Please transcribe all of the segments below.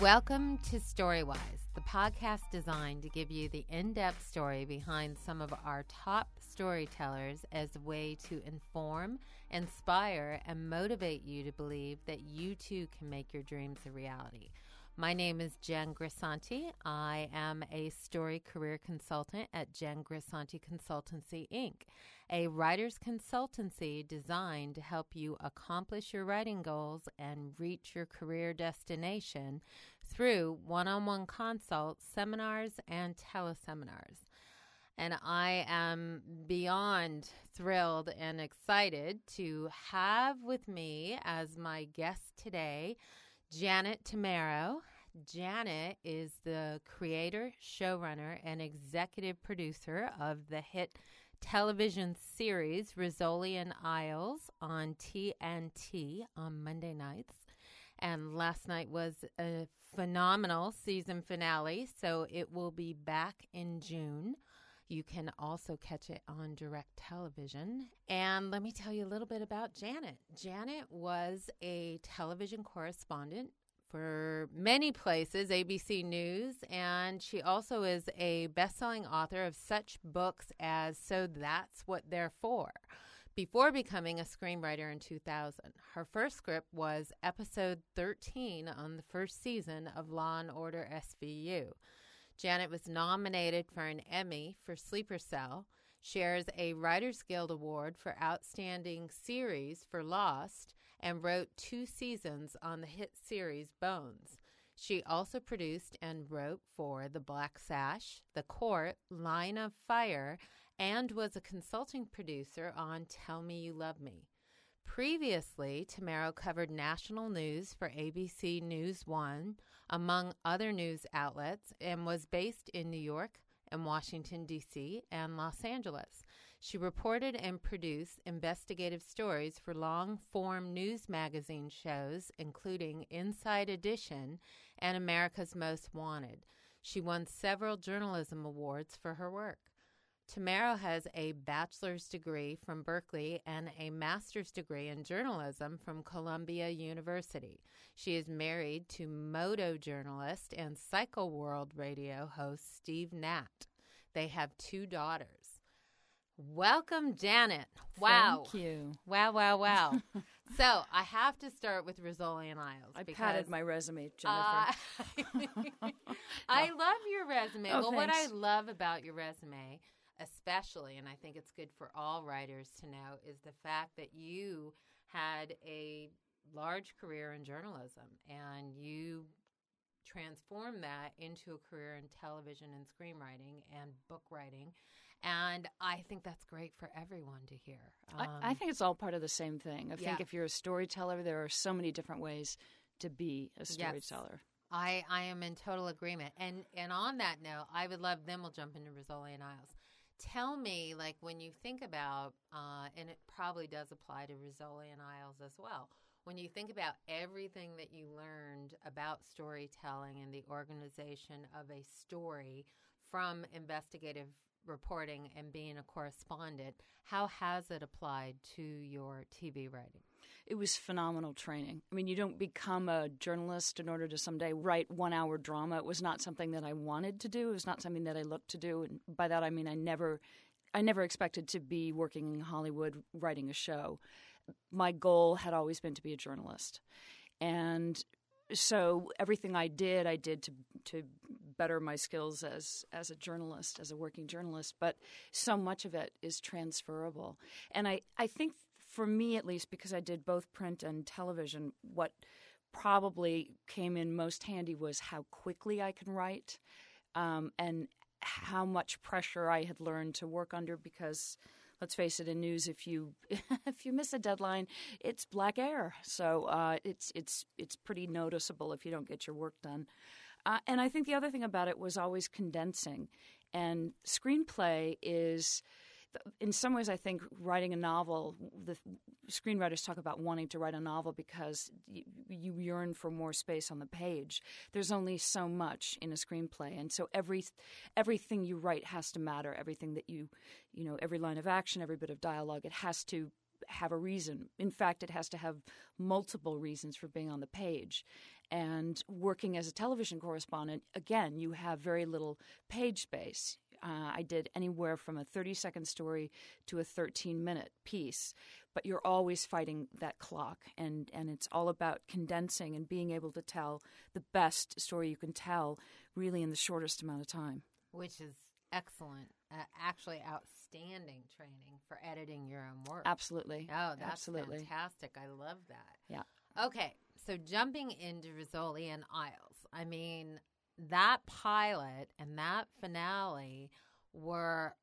Welcome to Storywise, the podcast designed to give you the in depth story behind some of our top storytellers as a way to inform, inspire, and motivate you to believe that you too can make your dreams a reality. My name is Jen Grisanti. I am a story career consultant at Jen Grisanti Consultancy, Inc., a writer's consultancy designed to help you accomplish your writing goals and reach your career destination through one on one consults, seminars, and teleseminars. And I am beyond thrilled and excited to have with me as my guest today Janet Tamaro. Janet is the creator, showrunner, and executive producer of the hit television series Rizzoli and Isles on TNT on Monday nights. And last night was a phenomenal season finale, so it will be back in June. You can also catch it on direct television. And let me tell you a little bit about Janet. Janet was a television correspondent for many places, ABC News, and she also is a best-selling author of such books as So That's What They're For. Before becoming a screenwriter in 2000, her first script was episode 13 on the first season of Law and Order SVU. Janet was nominated for an Emmy for Sleeper Cell, shares a Writers Guild Award for Outstanding Series for Lost, and wrote two seasons on the hit series Bones. She also produced and wrote for The Black Sash, The Court, Line of Fire, and was a consulting producer on Tell Me You Love Me. Previously, Tamaro covered national news for ABC News One, among other news outlets, and was based in New York and Washington, D.C., and Los Angeles. She reported and produced investigative stories for long form news magazine shows, including Inside Edition and America's Most Wanted. She won several journalism awards for her work. Tamaro has a bachelor's degree from Berkeley and a master's degree in journalism from Columbia University. She is married to moto journalist and Cycle World radio host Steve Natt. They have two daughters. Welcome, Janet. Wow. Thank you. Wow, wow, wow. so I have to start with Rizzoli and Isles. I patted my resume, Jennifer. Uh, I love your resume. Oh, well, what I love about your resume, especially, and I think it's good for all writers to know, is the fact that you had a large career in journalism and you transformed that into a career in television and screenwriting and book writing. And I think that's great for everyone to hear. I, I Um, think it's all part of the same thing. I yeah. think if you're a storyteller, there are so many different ways to be a storyteller. I, I am in total agreement. And and on that note, I would love then we'll jump into Rizzoli and Isles. Tell me, like when you think about, uh, and it probably does apply to Rizzoli and Isles as well. When you think about everything that you learned about storytelling and the organization of a story from investigative reporting and being a correspondent, how has it applied to your TV writing? It was phenomenal training. I mean, you don't become a journalist in order to someday write one hour drama. It was not something that I wanted to do. It was not something that I looked to do. And by that, I mean, I never. I never expected to be working in Hollywood writing a show. My goal had always been to be a journalist. And so everything I did, I did to to better my skills as as a journalist, as a working journalist. But so much of it is transferable, and I I think for me at least, because I did both print and television, what probably came in most handy was how quickly I can write, um, and how much pressure I had learned to work under because let's face it, in news, if you if you miss a deadline, it's black air. So uh, it's it's it's pretty noticeable if you don't get your work done. Uh, and I think the other thing about it was always condensing. And screenplay is, in some ways, I think writing a novel. The screenwriters talk about wanting to write a novel because you, you yearn for more space on the page. There's only so much in a screenplay, and so every everything you write has to matter. Everything that you, you know, every line of action, every bit of dialogue, it has to have a reason. In fact, it has to have multiple reasons for being on the page. And working as a television correspondent, again, you have very little page space. Uh, I did anywhere from a 30 second story to a 13 minute piece, but you're always fighting that clock, and, and it's all about condensing and being able to tell the best story you can tell really in the shortest amount of time. Which is excellent, uh, actually outstanding training for editing your own work. Absolutely. Oh, that's Absolutely. fantastic. I love that. Yeah. Okay, so jumping into Rizzoli and Isles, I mean, that pilot and that finale were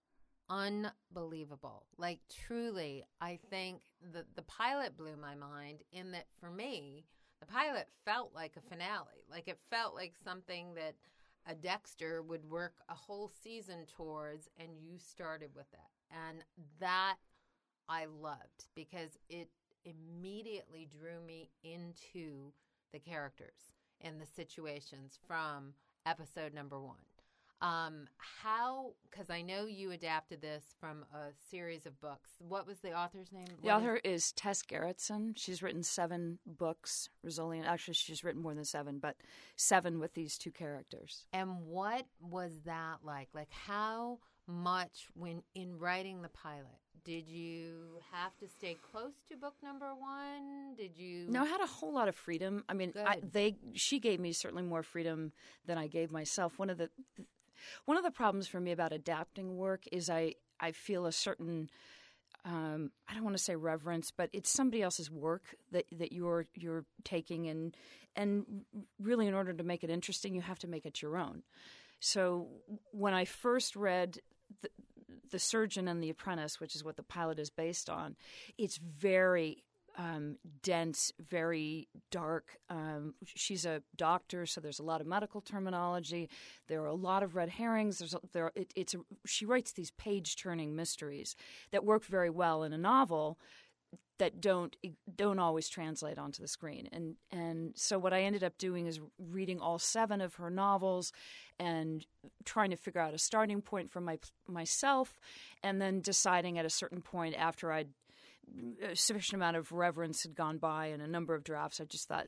unbelievable. Like truly, I think the the pilot blew my mind in that for me, the pilot felt like a finale. Like it felt like something that a Dexter would work a whole season towards and you started with it. And that I loved because it immediately drew me into the characters and the situations from episode number one. Um, how? Because I know you adapted this from a series of books. What was the author's name? The What author is Tess Gerritsen. She's written seven books, Rizzoli. Actually, she's written more than seven, but seven with these two characters. And what was that like? Like how much when in writing the pilot did you have to stay close to book number one? Did you? No, I had a whole lot of freedom. I mean, I, they she gave me certainly more freedom than I gave myself. One of the one of the problems for me about adapting work is I I feel a certain um, I don't want to say reverence, but it's somebody else's work that that you're you're taking and and really in order to make it interesting, you have to make it your own. So when I first read the, the Surgeon and the Apprentice, which is what the pilot is based on, it's very um, dense, very dark. Um, she's a doctor, so there's a lot of medical terminology. There are a lot of red herrings. There's a, there. It, it's a, she writes these page-turning mysteries that work very well in a novel that don't don't always translate onto the screen. And and so what I ended up doing is reading all seven of her novels and trying to figure out a starting point for my myself, and then deciding at a certain point after I'd a sufficient amount of reverence had gone by and a number of drafts, I just thought,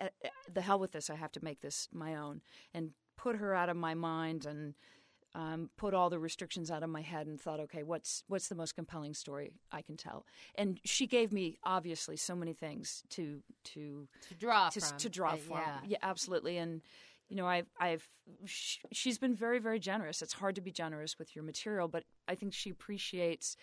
"Eh, eh, the hell with this. I have to make this my own and put her out of my mind and um, put all the restrictions out of my head and thought, okay, what's what's the most compelling story I can tell? And she gave me obviously so many things to to to draw to, from. to draw from. Yeah. absolutely. And you know, I've I've sh- she's been very very generous. It's hard to be generous with your material, but I think she appreciates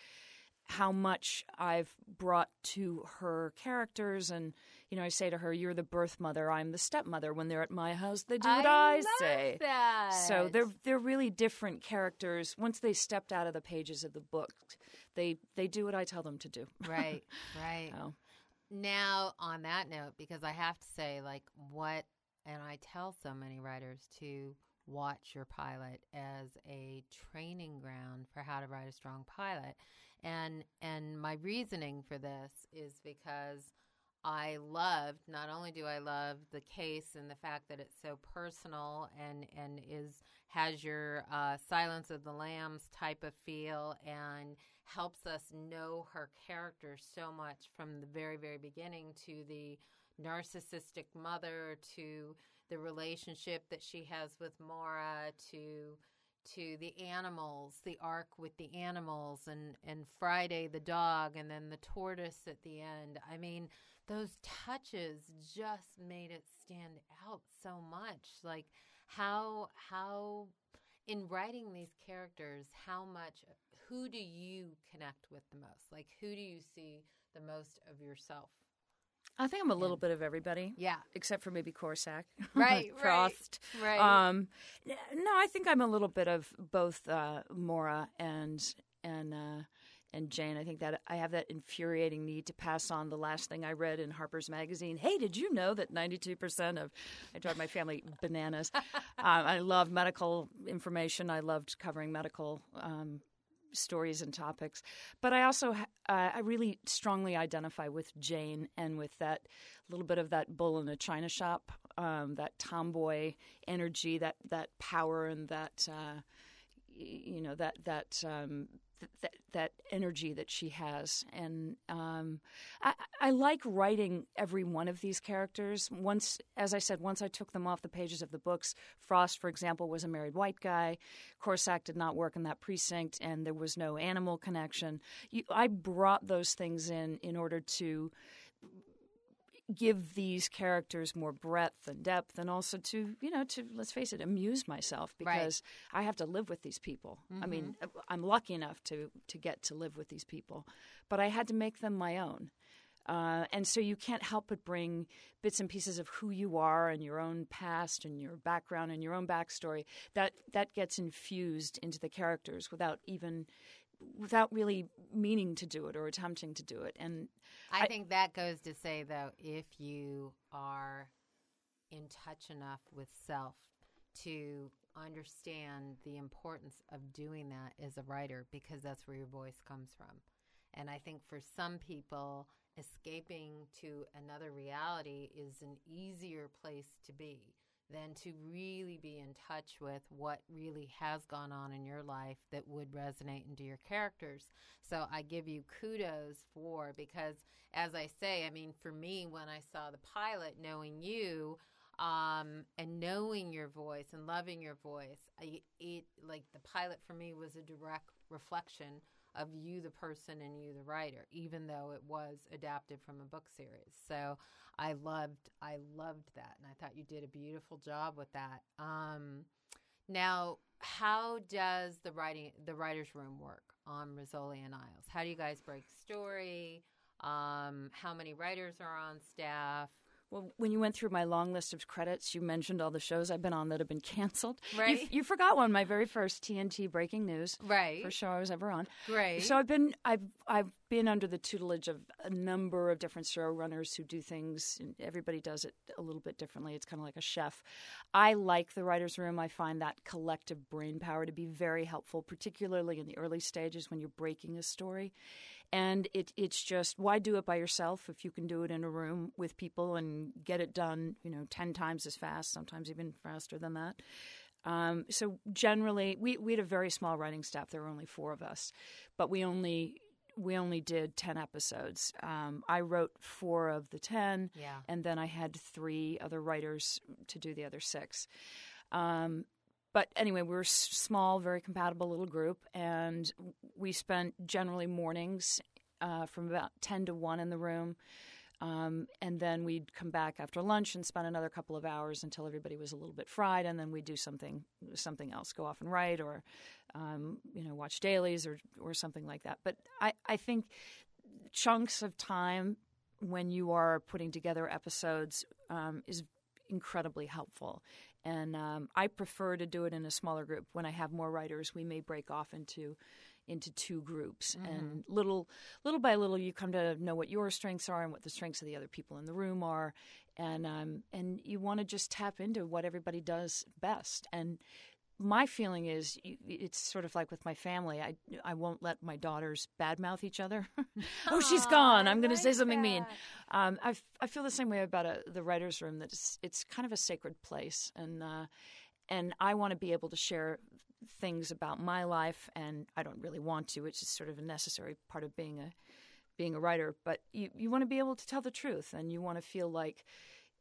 how much I've brought to her characters and you know I say to her you're the birth mother I'm the stepmother when they're at my house they do what I, love say That. so they're they're really different characters once they stepped out of the pages of the book they they do what I tell them to do right, right. Oh. Now, on that note, because I have to say, like, what, and I tell so many writers to watch your pilot as a training ground for how to write a strong pilot, and and my reasoning for this is because I loved. Not only do I love the case and the fact that it's so personal and and is has your uh, Silence of the Lambs type of feel and helps us know her character so much from the very very beginning to the narcissistic mother to the relationship that she has with Maura to to the animals, the arc with the animals and and Friday the dog and then the tortoise at the end. I mean, those touches just made it stand out so much. Like how how in writing these characters, how much who do you connect with the most? Like who do you see the most of yourself? I think I'm a little bit of everybody Yeah. except for maybe Korsak Right, right, Frost right. Um, no, I think I'm a little bit of both uh, Maura and and uh, and Jane. I think that I have that infuriating need to pass on the last thing I read in Harper's Magazine. Hey, did you know that 92% of I drive my family bananas. um, I love medical information. I loved covering medical. Um, stories and topics but i also uh, i really strongly identify with jane and with that little bit of that bull in a china shop um, that tomboy energy that that power and that uh, you know that that um, that that energy that she has, and um, I, I like writing every one of these characters. Once, as I said, once I took them off the pages of the books. Frost, for example, was a married white guy. Korsak did not work in that precinct, and there was no animal connection. You, I brought those things in in order to give these characters more breadth and depth and also to you know to let's face it amuse myself because right. i have to live with these people mm-hmm. i mean mm-hmm. i'm lucky enough to to get to live with these people but i had to make them my own uh, and so you can't help but bring bits and pieces of who you are and your own past and your background and your own backstory that that gets infused into the characters without even without really meaning to do it or attempting to do it. And I, I think that goes to say, though, if you are in touch enough with self to understand the importance of doing that as a writer, because that's where your voice comes from. And I think for some people, escaping to another reality is an easier place to be than to really be in touch with what really has gone on in your life that would resonate into your characters. So I give you kudos for because as I say, I mean for me when I saw the pilot knowing you um, and knowing your voice and loving your voice, I, it like the pilot for me was a direct reflection of you the person and you the writer even though it was adapted from a book series. So i loved i loved that and i thought you did a beautiful job with that. Um, now how does the writing the writers room work on rizzoli and isles how do you guys break story? Um, how many writers are on staff well, when you went through my long list of credits, you mentioned all the shows I've been on that have been canceled. Right. You, you forgot one, my very first TNT Breaking News. Right. First show I was ever on. Right. So I've been I've I've been under the tutelage of a number of different showrunners who do things. everybody does it a little bit differently. It's kind of like a chef. I like the writers' room. I find that collective brain power to be very helpful, particularly in the early stages when you're breaking a story and it, it's just why do it by yourself if you can do it in a room with people and get it done you know 10 times as fast sometimes even faster than that um, so generally we, we had a very small writing staff there were only four of us but we only we only did 10 episodes. Um, I wrote four of the 10, yeah. and then I had three other writers to do the other six. Um, but anyway, we were a small, very compatible little group, and we spent generally mornings uh, from about 10 to 1 in the room. Um, and then we'd come back after lunch and spend another couple of hours until everybody was a little bit fried, and then we'd do something something else, go off and write, or um, you know, watch dailies or or something like that. But I, I think chunks of time when you are putting together episodes um, is incredibly helpful. And um, I prefer to do it in a smaller group. When I have more writers, we may break off into into two groups mm-hmm. and little little by little you come to know what your strengths are and what the strengths of the other people in the room are and um, and you want to just tap into what everybody does best and my feeling is it's sort of like with my family. I I won't let my daughters badmouth each other. oh, she's gone. I'm going to say something that. mean. Um, I I feel the same way about a, the writers' room. That it's, it's kind of a sacred place, and uh, and I want to be able to share things about my life. And I don't really want to. It's just sort of a necessary part of being a being a writer. But you you want to be able to tell the truth, and you want to feel like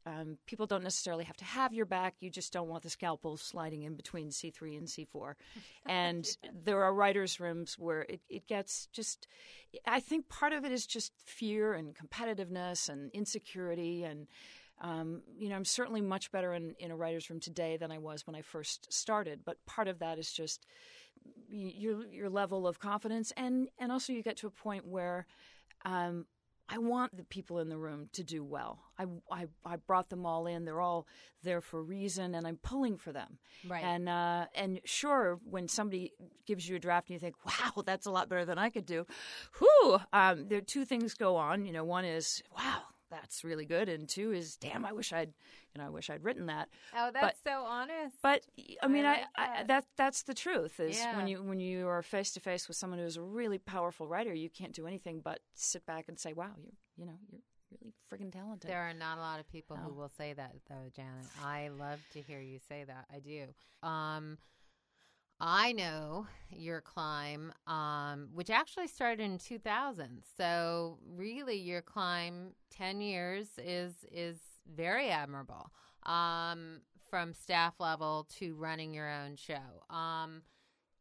um, people don't necessarily have to have your back. You just don't want the scalpel sliding in between C3 and C4. And there are writers' rooms where it, it gets just, I think part of it is just fear and competitiveness and insecurity. And, um, you know, I'm certainly much better in, in a writer's room today than I was when I first started. But part of that is just your, your level of confidence. And, and also you get to a point where, um, I want the people in the room to do well. I, I, I, brought them all in. They're all there for a reason, and I'm pulling for them. Right. And uh, and sure, when somebody gives you a draft and you think, "Wow, that's a lot better than I could do," whew, um, there are two things go on. You know, one is, "Wow, that's really good," and two is, "Damn, I wish I'd you know, I wish I'd written that. Oh, that's but, so honest. But I mean, I, like I, that. I, that. that's the truth. Is yeah. when you when you are face to face with someone who's a really powerful writer, you can't do anything but sit back and say, "Wow, you you know, you're really freaking talented." There are not a lot of people no. who will say that, though, Janet. I love to hear you say that. I do. Um, I know your climb, um, which actually started in 2000. So really, your climb 10 years is is very admirable. Um, from staff level to running your own show. Um,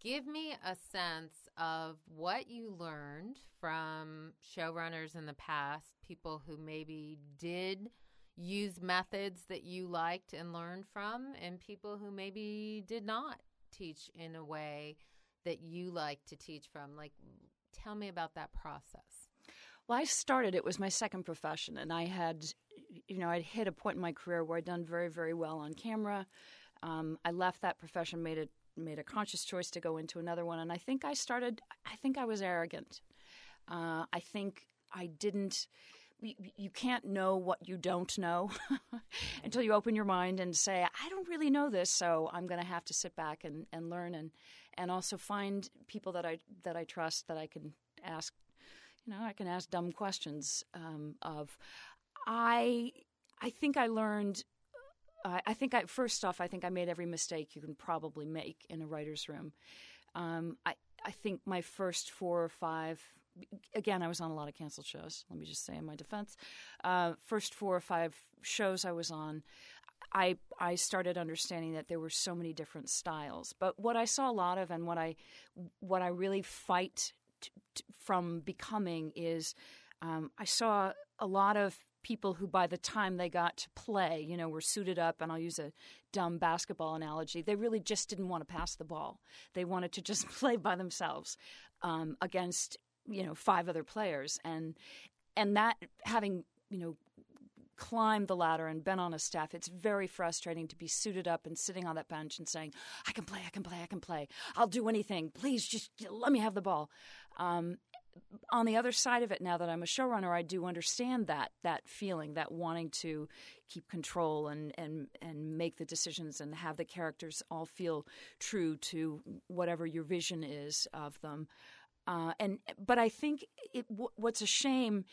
give me a sense of what you learned from showrunners in the past, people who maybe did use methods that you liked and learned from, and people who maybe did not teach in a way that you like to teach from. Like, tell me about that process. Well, I started, it was my second profession, and I had, you know, I'd hit a point in my career where I'd done very, very well on camera. Um, I left that profession, made a made a conscious choice to go into another one, and I think I started. I think I was arrogant. Uh, I think I didn't. You, can't know what you don't know until you open your mind and say, "I don't really know this, so I'm going to have to sit back and, and learn and and also find people that I that I trust that I can ask. You know, I can ask dumb questions um, of. I I think I learned I think I first off, I think I made every mistake you can probably make in a writer's room. Um, I I think my first four or five. Again, I was on a lot of canceled shows. Let me just say in my defense, uh, first four or five shows I was on, I I started understanding that there were so many different styles. But what I saw a lot of, and what I what I really fight t- t- from becoming is, um, I saw a lot of people who by the time they got to play, you know, were suited up, and I'll use a dumb basketball analogy, they really just didn't want to pass the ball. They wanted to just play by themselves um, against, you know, five other players. And and that having, you know, climbed the ladder and been on a staff, it's very frustrating to be suited up and sitting on that bench and saying, I can play, I can play, I can play. I'll do anything. Please just let me have the ball. Um, on the other side of it, now that I'm a showrunner, I do understand that that feeling, that wanting to keep control and and and make the decisions and have the characters all feel true to whatever your vision is of them. Uh, and but I think it, what's a shame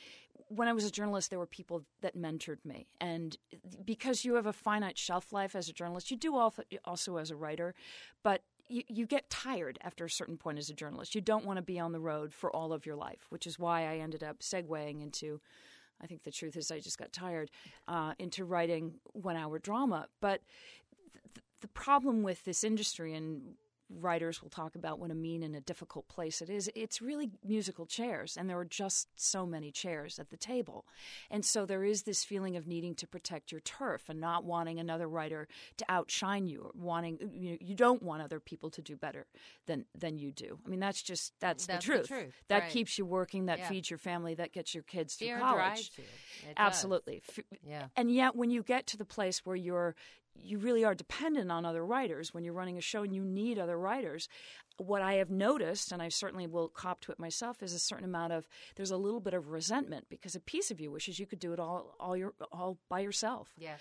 when I was a journalist, there were people that mentored me, and because you have a finite shelf life as a journalist, you do also as a writer, but you, you get tired after a certain point as a journalist. You don't want to be on the road for all of your life, which is why I ended up segueing into. I think the truth is I just got tired uh, into writing one hour drama. But th- the problem with this industry and writers will talk about what a mean and a difficult place it is. It's really musical chairs, and there are just so many chairs at the table. And so there is this feeling of needing to protect your turf and not wanting another writer to outshine you, or wanting you, know, you don't want other people to do better than than you do. I mean, that's just that's, that's the truth. The truth. That right. keeps you working. That yeah. feeds your family. That gets your kids Fear to college. drives you. It Absolutely. Does. Yeah. And yet, when you get to the place where you're you really are dependent on other writers when you're running a show and you need other writers. What I have noticed, and I certainly will cop to it myself, is a certain amount of there's a little bit of resentment because a piece of you wishes you could do it all all your all by yourself. Yes.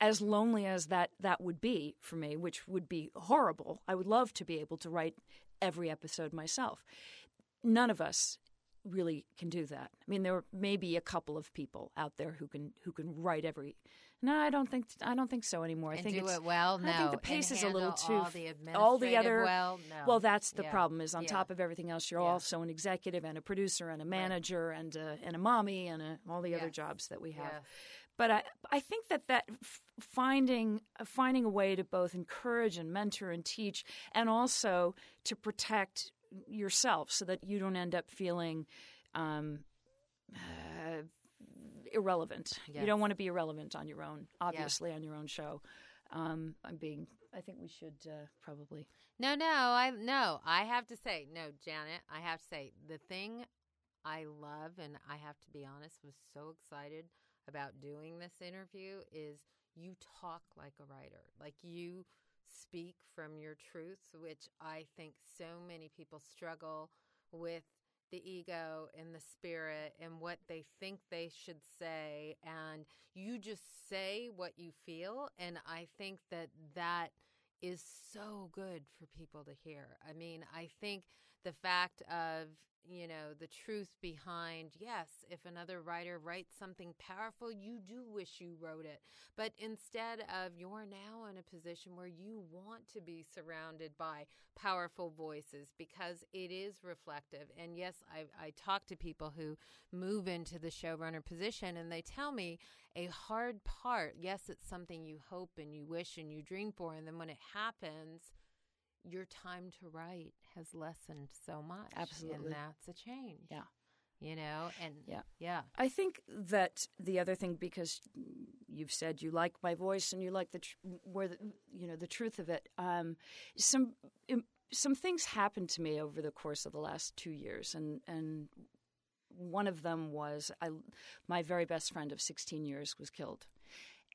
as lonely as that that would be for me, which would be horrible, I would love to be able to write every episode myself. None of us really can do that. I mean, there may be a couple of people out there who can who can write every no, I don't think I don't think so anymore. And I think do it's, it well. No, I think the pace and is a little too all the, all the other well. No. well. That's the yeah. problem. Is on yeah. top of everything else, you're yeah. also an executive and a producer and a manager right. and a, and a mommy and a, all the other jobs that we have. But I I think that that finding finding a way to both encourage and mentor and teach, and also to protect yourself so that you don't end up feeling. Um, irrelevant. Yes. You don't want to be irrelevant on your own, obviously, on your own show. Um, I'm being. I think we should uh, probably. No, no, I no. I have to say, no, Janet. I have to say the thing I love, and I have to be honest, was so excited about doing this interview is you talk like a writer, like you speak from your truth, which I think so many people struggle with the ego and the spirit and what they think they should say and you just say what you feel and i think that that is so good for people to hear. I mean i think the fact of you know the truth behind yes if another writer writes something powerful you do wish you wrote it. But instead of you're now in a position where you want to be surrounded by powerful voices because it is reflective. And yes i, I talk to people who move into the showrunner position and they tell me a hard part. Yes it's something you hope and you wish and you dream for. And then when it happens your time to write has lessened so much. Absolutely. And that's a change. Yeah. You know, and Yeah. yeah. I think that the other thing, because you've said you like my voice and you like the tr- where the, you know the truth of it. Um, some im- some things happened to me over the course of the last two years, and and one of them was I my very best friend of 16 years was killed,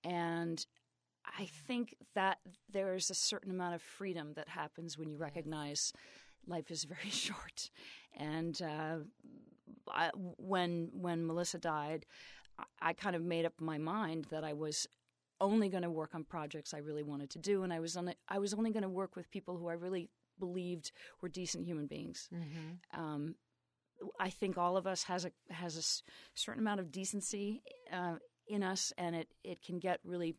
and I think that there is a certain amount of freedom that happens when you recognize life is very short. And uh, I, when when Melissa died, I, kind of made up my mind that I was only going to work on projects I really wanted to do, and I was on I was only going to work with people who I really believed were decent human beings. Mm-hmm. Um, I think all of us has a has a certain amount of decency uh, in us, and it it can get really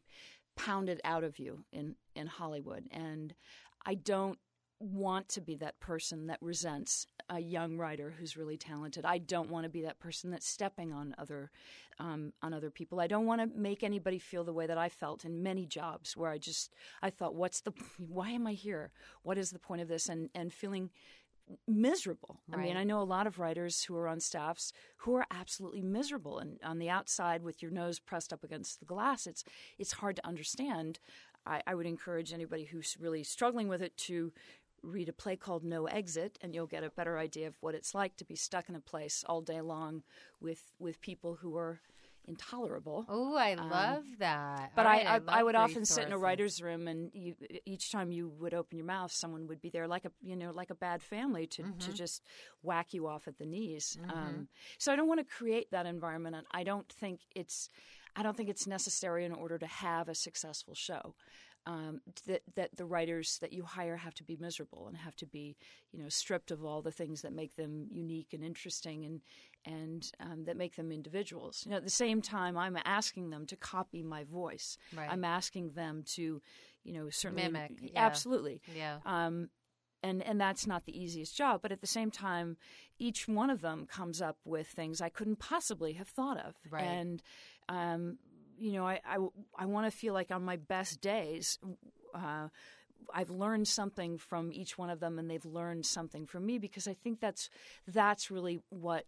pounded out of you in in Hollywood. And I don't want to be that person that resents a young writer who's really talented. I don't want to be that person that's stepping on other um, on other people. I don't want to make anybody feel the way that I felt in many jobs where I just I thought, what's the why am I here? What is the point of this? And and feeling miserable. I mean, I know a lot of writers who are on staffs who are absolutely miserable, and on the outside with your nose pressed up against the glass, it's it's hard to understand. I, I would encourage anybody who's really struggling with it to read a play called No Exit, and you'll get a better idea of what it's like to be stuck in a place all day long with with people who are intolerable. Oh, I love that. Um, But I, I, I would often sit in a writer's room, and you, each time you would open your mouth, someone would be there, like a you know, like a bad family, to Mm-hmm. to just whack you off at the knees. Um, so I don't want to create that environment, and I don't think it's, I don't think it's necessary in order to have a successful show. Um, that that the writers that you hire have to be miserable and have to be, you know, stripped of all the things that make them unique and interesting and and um, that make them individuals. You know, at the same time, I'm asking them to copy my voice. Right. I'm asking them to, you know, certainly Mimic, yeah. absolutely. Yeah. Um, and and that's not the easiest job, but at the same time, each one of them comes up with things I couldn't possibly have thought of. Right. And um, you know, I I, I want to feel like on my best days. Uh, I've learned something from each one of them, and they've learned something from me because I think that's that's really what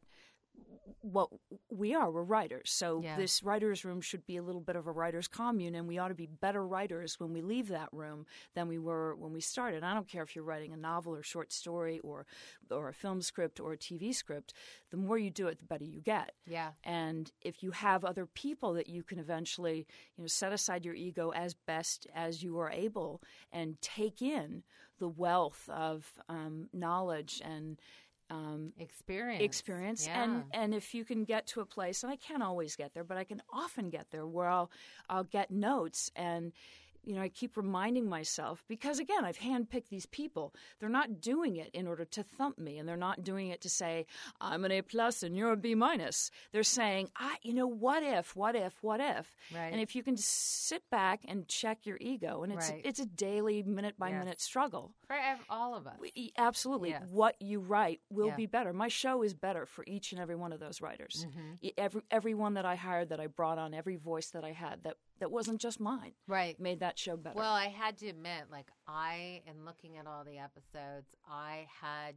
what we are. We're writers, so Yeah. this writers' room should be a little bit of a writers' commune, and we ought to be better writers when we leave that room than we were when we started. I don't care if you're writing a novel or short story or or a film script or a TV script. The more you do it, the better you get. Yeah. And if you have other people that you can eventually, you know, set aside your ego as best as you are able and take in the wealth of um, knowledge and um, Experience. experience Yeah. and and if you can get to a place and I can't always get there but I can often get there where I'll I'll get notes and you know I keep reminding myself because again I've handpicked these people they're not doing it in order to thump me and they're not doing it to say I'm an A plus and you're a B minus they're saying I you know what if what if what if Right. and if you can sit back and check your ego and it's Right. it's a daily minute by Yes. minute struggle For all of us. E- Absolutely. Yes. What you write will Yeah. be better. My show is better for each and every one of those writers. Mm-hmm. Every everyone that I hired, that I brought on, every voice that I had that that wasn't just mine, Right. made that show better. Well, I had to admit, like, I, in looking at all the episodes, I had,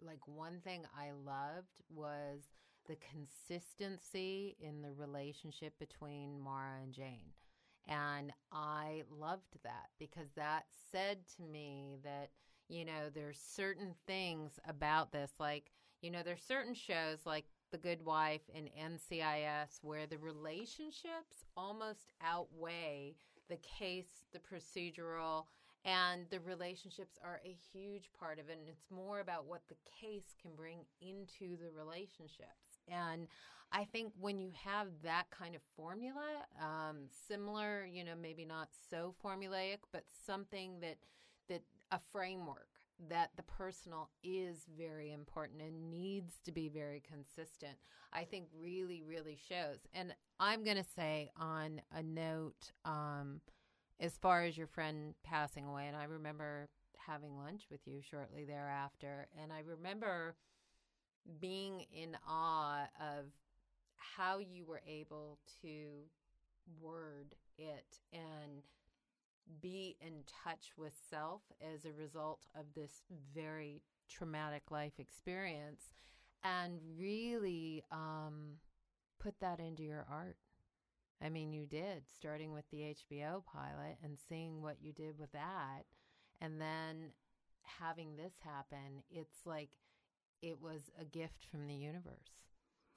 like, one thing I loved was the consistency in the relationship between Maura and Jane. And I loved that because that said to me that, you know, there's certain things about this. Like, you know, there's certain shows like The Good Wife and NCIS where the relationships almost outweigh the case, the procedural, and the relationships are a huge part of it. And it's more about what the case can bring into the relationships. And I think when you have that kind of formula, um, similar, you know, maybe not so formulaic, but something that that a framework that the personal is very important and needs to be very consistent, I think really, really shows. And I'm going to say on a note, um, as far as your friend passing away, and I remember having lunch with you shortly thereafter, and I remember being in awe of how you were able to word it and be in touch with self as a result of this very traumatic life experience and really um, put that into your art. I mean, you did, starting with the HBO pilot and seeing what you did with that, and then having this happen. It's like it was a gift from the universe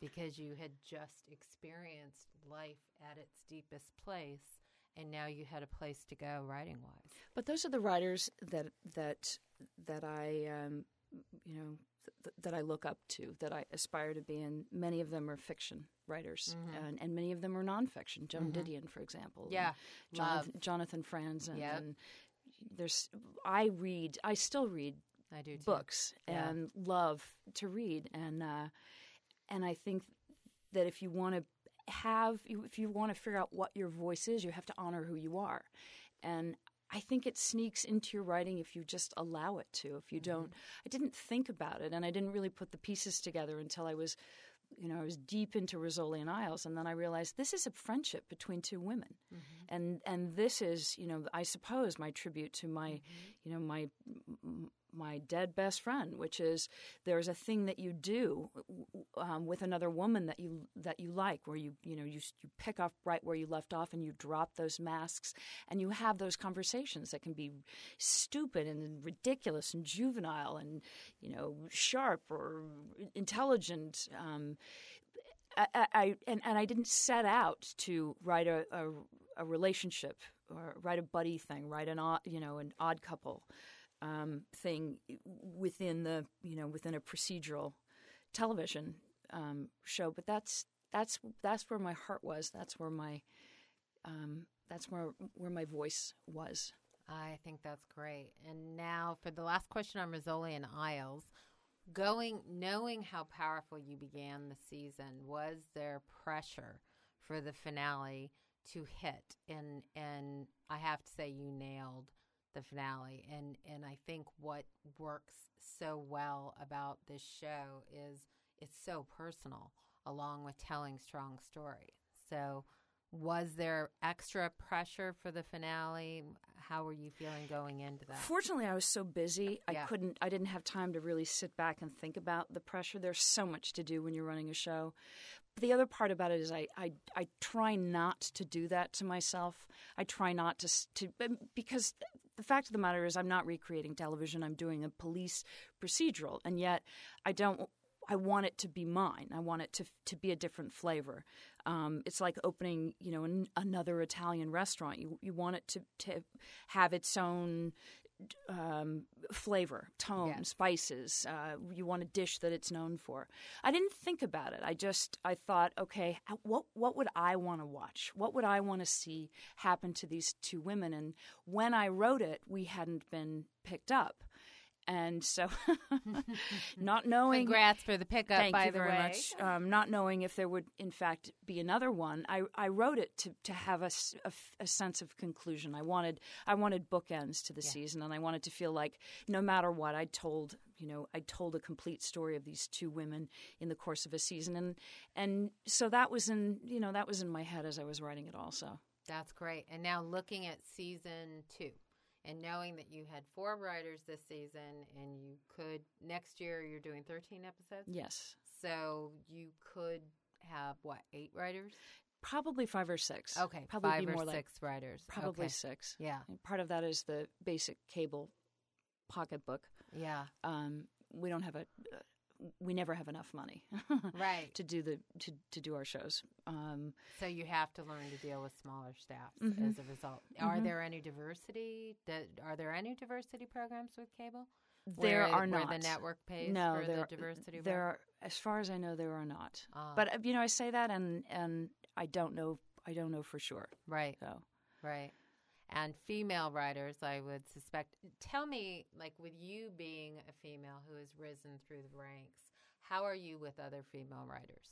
because you had just experienced life at its deepest place and now you had a place to go writing wise. But those are the writers that that that I um, you know th- that I look up to, that I aspire to be, and many of them are fiction writers, mm-hmm. and, and, many of them are nonfiction. Joan mm-hmm. Didion, for example, yeah, Jonathan, Jonathan Franzen, yep. and there's I read, I still read. I do too. books yeah. and love to read, and uh, and I think that if you want to have if you want to figure out what your voice is, you have to honor who you are. And I think it sneaks into your writing if you just allow it to. If you mm-hmm. don't, I didn't think about it, and I didn't really put the pieces together until I was, you know, I was deep into Rizzoli and Isles, and then I realized this is a friendship between two women, mm-hmm. and and this is, you know, I suppose my tribute to my, mm-hmm. you know, my my dead best friend, which is there's a thing that you do um, with another woman that you that you like, where you you know you you pick up right where you left off and you drop those masks and you have those conversations that can be stupid and ridiculous and juvenile and you know sharp or intelligent. Um, I, I, and, and I didn't set out to write a, a, a relationship or write a buddy thing, write an odd, you know, an odd couple um, thing within the you know within a procedural television um, show. But that's that's that's where my heart was. That's where my um, that's where where my voice was. I think that's great. And now for the last question on Rizzoli and Isles, going knowing how powerful you began the season, was there pressure for the finale to hit? And and I have to say you nailed the finale and and I think what works so well about this show is it's so personal along with telling strong story. So was there extra pressure for the finale? How were you feeling going into that? Fortunately, I was so busy. I yeah. couldn't I didn't have time to really sit back and think about the pressure. There's so much to do when you're running a show. But The other part about it is I, I, I try not to do that to myself. I try not to, to because the fact of the matter is I'm not recreating television. I'm doing a police procedural, and yet I don't. I want it to be mine. I want it to to be a different flavor. Um, it's like opening, you know, an, another Italian restaurant. You you want it to to have its own um, flavor, tone, spices. Uh, you want a dish that it's known for. I didn't think about it. I just I thought, okay, what what would I want to watch? What would I want to see happen to these two women? And when I wrote it, we hadn't been picked up. And so, not knowing. Congrats for the pickup, thank by you very way. much. Um, not knowing if there would, in fact, be another one, I, I wrote it to, to have a, a, a, sense of conclusion. I wanted I wanted bookends to the yeah. season, and I wanted to feel like no matter what, I told you know I told a complete story of these two women in the course of a season, and and so that was in you know that was in my head as I was writing it also. That's great. And now looking at season two and knowing that you had four writers this season and you could next year you're doing 13 episodes? Yes. So you could have what eight writers? Probably five or six. Okay probably five more or like, six writers. probably okay. six. Yeah. And part of that is the basic cable pocketbook. Yeah. Um, we don't have a we never have enough money right. to do the to, to do our shows. Um, so you have to learn to deal with smaller staffs mm-hmm. as a result. Mm-hmm. are there any diversity That, are there any diversity programs with cable? There where, are where not. the network pays no, for there, the diversity there are as far as i know there are not. Uh, but you know i say that and and i don't know i don't know for sure right. so right and female writers, I would suspect. Tell me, like, with you being a female who has risen through the ranks, how are you with other female writers?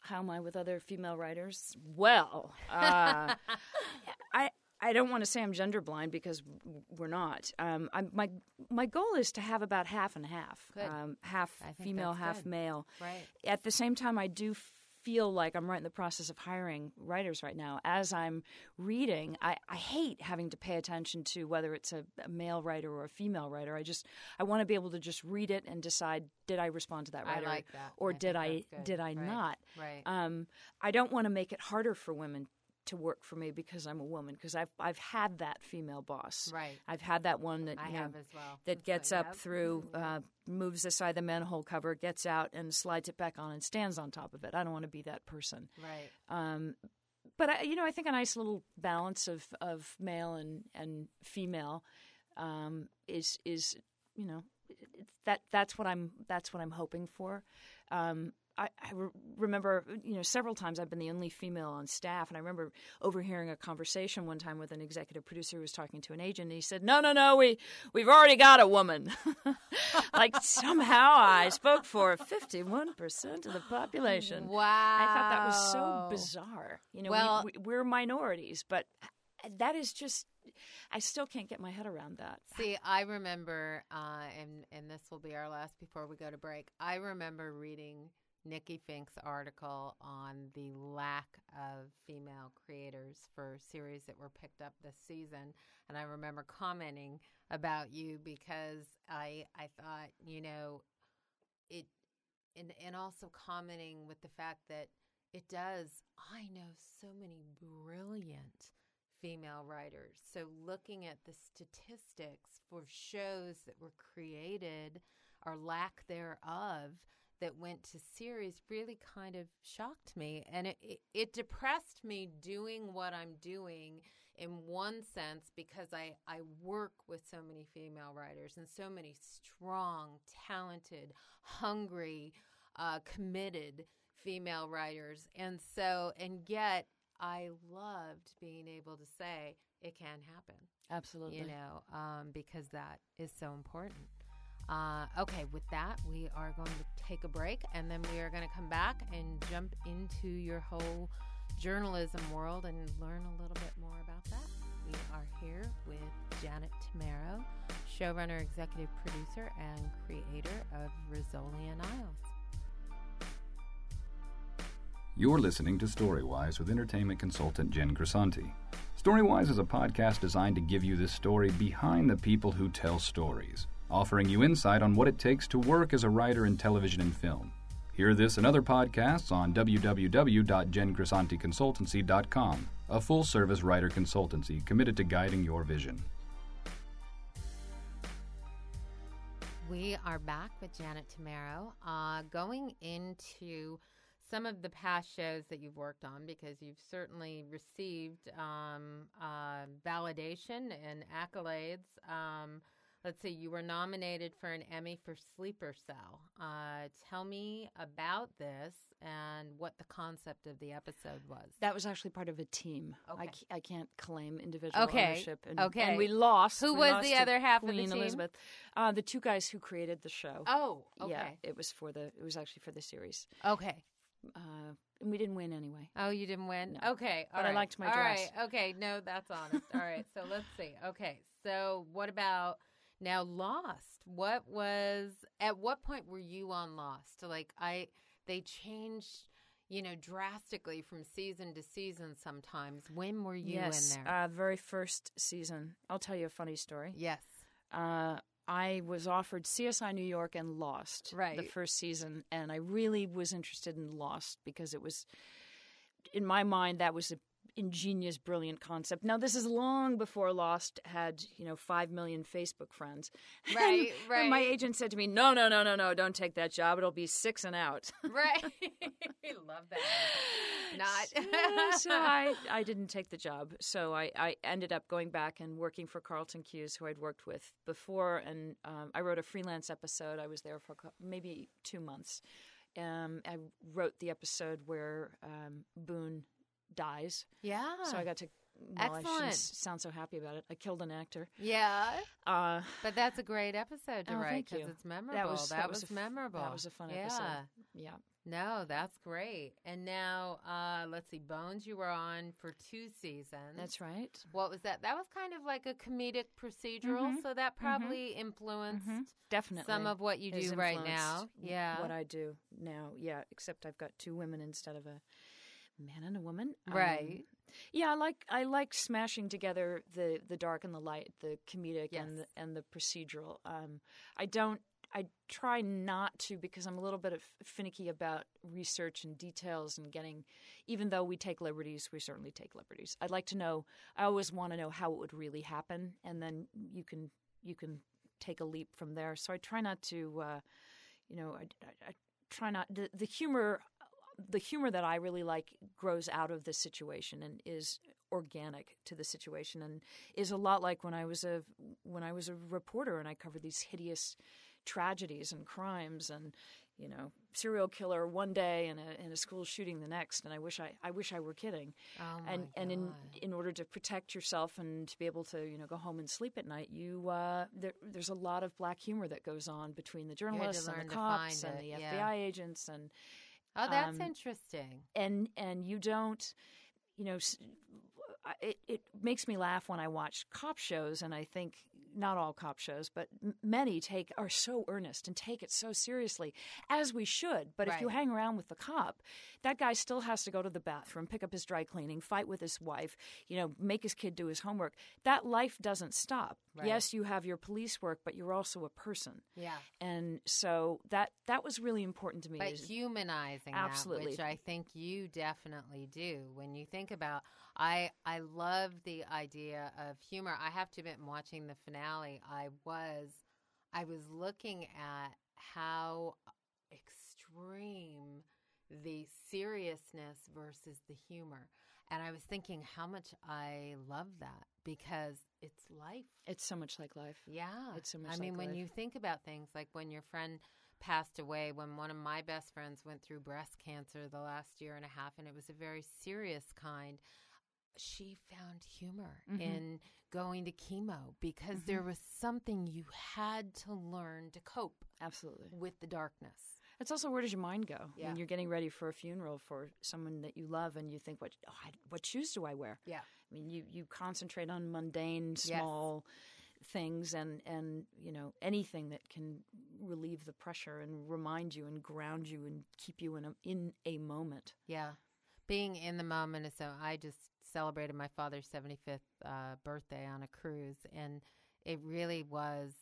How am I with other female writers? Well, uh, I I don't want to say I'm gender blind because we're not. Um, my my goal is to have about half and half, um, half female, half good. male. Right. At the same time, I do feel like I'm right in the process of hiring writers right now. As I'm reading, I, I hate having to pay attention to whether it's a, a, male writer or a female writer. I just I want to be able to just read it and decide did I respond to that writer like that. or I did I did I right. not? Right. Um, I don't want to make it harder for women to work for me because I'm a woman because I've I've had that female boss. Right. I've had that one that I you know, have as well. that gets up through, uh, moves aside the manhole cover, gets out and slides it back on and stands on top of it. I don't want to be that person. Right. Um, but I, you know, I think a nice little balance of, of male and and female um, is is you know that that's what I'm that's what I'm hoping for. Um, I, I re- remember, you know, several times I've been the only female on staff, and I remember overhearing a conversation one time with an executive producer who was talking to an agent, and he said, "No, no, no, we we've already got a woman." like somehow I spoke for fifty-one percent of the population. Wow. I thought that was so bizarre. You know, Well- we, we, we're minorities, but that is just. I still can't get my head around that. See, I remember, uh, and and this will be our last before we go to break. I remember reading Nikki Finke's article on the lack of female creators for series that were picked up this season, and I remember commenting about you because I I thought you know it, and and also commenting with the fact that it does. I know so many brilliant female writers. So looking at the statistics for shows that were created or lack thereof that went to series really kind of shocked me and it, it, it depressed me doing what I'm doing in one sense because I, I work with so many female writers and so many strong, talented, hungry, uh, committed female writers. And so, and yet I loved being able to say it can happen. Absolutely. You know, um, because that is so important. Uh, okay, with that, we are going to take a break and then we are going to come back and jump into your whole journalism world and learn a little bit more about that. We are here with Janet Tamaro, showrunner, executive producer, and creator of Rizzoli Isles. You're listening to Storywise with entertainment consultant Jen Grisanti. Storywise is a podcast designed to give you the story behind the people who tell stories, offering you insight on what it takes to work as a writer in television and film. Hear this and other podcasts on www.jengrisanticonsultancy.com, a full service writer consultancy committed to guiding your vision. We are back with Janet Tamaro, uh, going into some of the past shows that you've worked on because you've certainly received um, uh, validation and accolades. Um, let's see, you were nominated for an Emmy for Sleeper Cell. Uh, tell me about this and what the concept of the episode was. That was actually part of a team. Okay. I, c- I can't claim individual Okay. ownership. And, Okay. and we lost. Who We was lost the other half of the Queen team? Elizabeth. Uh, the two guys who created the show. oh, okay. Yeah, it was for the. It was actually for the series. Okay. Uh, and we didn't win anyway. Oh, you didn't win? No. Okay. But all I liked my All dress. right. Okay. No, that's honest. all right. So let's see. Okay. So what about now Lost? What was at what point were you on Lost? Like I they changed, you know, drastically from season to season sometimes. When were you yes, in there? Uh, very first season. I'll tell you a funny story. yes. Uh, I was offered CSI New York and Lost right. the first season, and I really was interested in Lost because it was, in my mind, that was a ingenious, brilliant concept. Now, this is long before Lost had, you know, five million Facebook friends. Right, And- And my agent said to me, "No, no, no, no, no, don't take that job. It'll be six and out." Right. We love that. Not so, so I, I didn't take the job. So I, I ended up going back and working for Carlton Cuse, who I'd worked with before. And um, I wrote a freelance episode. I was there for maybe two months. Um, I wrote the episode where um, Boone dies. Yeah. So I got to Well, I Excellent. shouldn't sound so happy about it. I killed an actor. Yeah. Uh, But that's a great episode to Oh, write because it's memorable. was- that, that was, was f- memorable. that was a fun yeah. episode. yeah. No, that's great. And now, uh, let's see, Bones, you were on for two seasons. That's right. What was that? That was kind of like a comedic procedural, Mhm. so that probably influenced Mhm. Definitely. some of what you do right now. Yeah. What I do now. Yeah. Except I've got two women instead of a man and a woman. Um, Right. yeah, I like I like smashing together the the dark and the light, the comedic and the, and the procedural. Um, I don't. I try not to because I'm a little bit of finicky about research and details and getting. Even though we take liberties, we certainly take liberties. I'd like to know. I always want to know how it would really happen, and then you can you can take a leap from there. So I try not to. Uh, you know, I, I, I try not the, the humor the humor that I really like grows out of the situation and is organic to the situation and is a lot like when I was a when I was a reporter and I covered these hideous tragedies and crimes and you know serial killer one day and a, and a school shooting the next and I wish I I wish I were kidding Oh my and and in in order to protect yourself and to be able to you know go home and sleep at night you uh, there, there's a lot of black humor that goes on between the journalists and the cops and it, the yeah. FBI agents and oh, that's um, interesting. and and you don't you know it it makes me laugh when I watch cop shows and I think not all cop shows but many take are so earnest and take it so seriously as we should. But if you hang around with the cop that guy still has to go to the bathroom pick up his dry cleaning fight with his wife you know make his kid do his homework. That life doesn't stop Right. yes you have your police work but you're also a person Yeah. and so that that was really important to me But humanizing Absolutely. that, which I think you definitely do. When you think about, I I love the idea of humor. I have to admit, in watching the finale, I was I was looking at how extreme the seriousness versus the humor, and I was thinking how much I love that because it's life. it's so much like life Yeah. It's so much like I mean, like when life. you think about things like when your friend passed away, when one of my best friends went through breast cancer the last year and a half, and it was a very serious kind, she found humor Mhm. in going to chemo because Mm-hmm. there was something you had to learn to cope absolutely with the darkness. It's also where does your mind go Yeah. when you're getting ready for a funeral for someone that you love, and you think, "What oh, I, what shoes do I wear?" Yeah. I mean, you you concentrate on mundane, small things, and and you know anything that can relieve the pressure and remind you and ground you and keep you in a in a moment. Yeah. Being in the moment is so I just celebrated my father's 75th uh, birthday on a cruise and it really was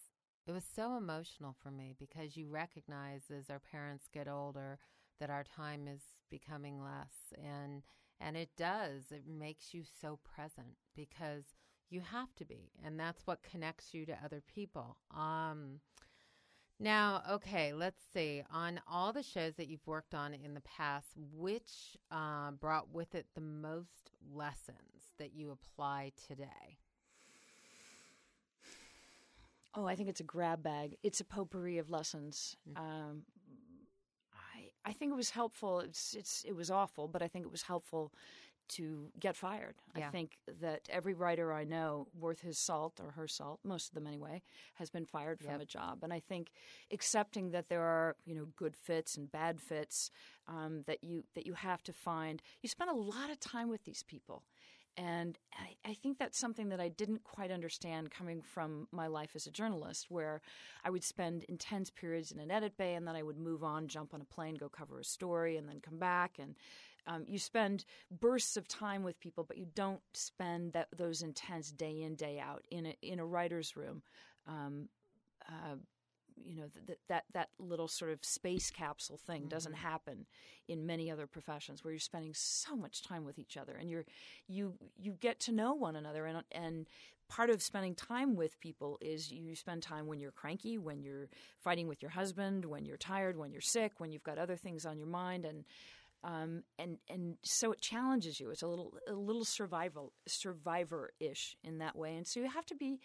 it was so emotional for me because you recognize as our parents get older that our time is becoming less and and it does it makes you so present because you have to be and that's what connects you to other people um now, okay, let's see. On all the shows that you've worked on in the past, which uh, brought with it the most lessons that you apply today? Oh, I think it's a grab bag. It's a potpourri of lessons. Um, I think it was helpful. It's it's it was awful, but I think it was helpful to get fired. Yeah. I think that every writer I know worth his salt or her salt, most of them anyway, has been fired from Yep. a job. And I think accepting that there are you know good fits and bad fits um, that you that you have to find. You spend a lot of time with these people. And I, I think that's something that I didn't quite understand coming from my life as a journalist, where I would spend intense periods in an edit bay and then I would move on, jump on a plane, go cover a story, and then come back. And um, you spend bursts of time with people, but you don't spend that, those intense day in, day out in a, in a writer's room. Um, uh, you know th- th- that that little sort of space capsule thing doesn't mm-hmm. happen in many other professions where you're spending so much time with each other and you're you you get to know one another and and part of spending time with people is you spend time when you're cranky when you're fighting with your husband when you're tired when you're sick when you've got other things on your mind and um, and and so it challenges you. It's a little a little survival survivor ish in that way, and so you have to be.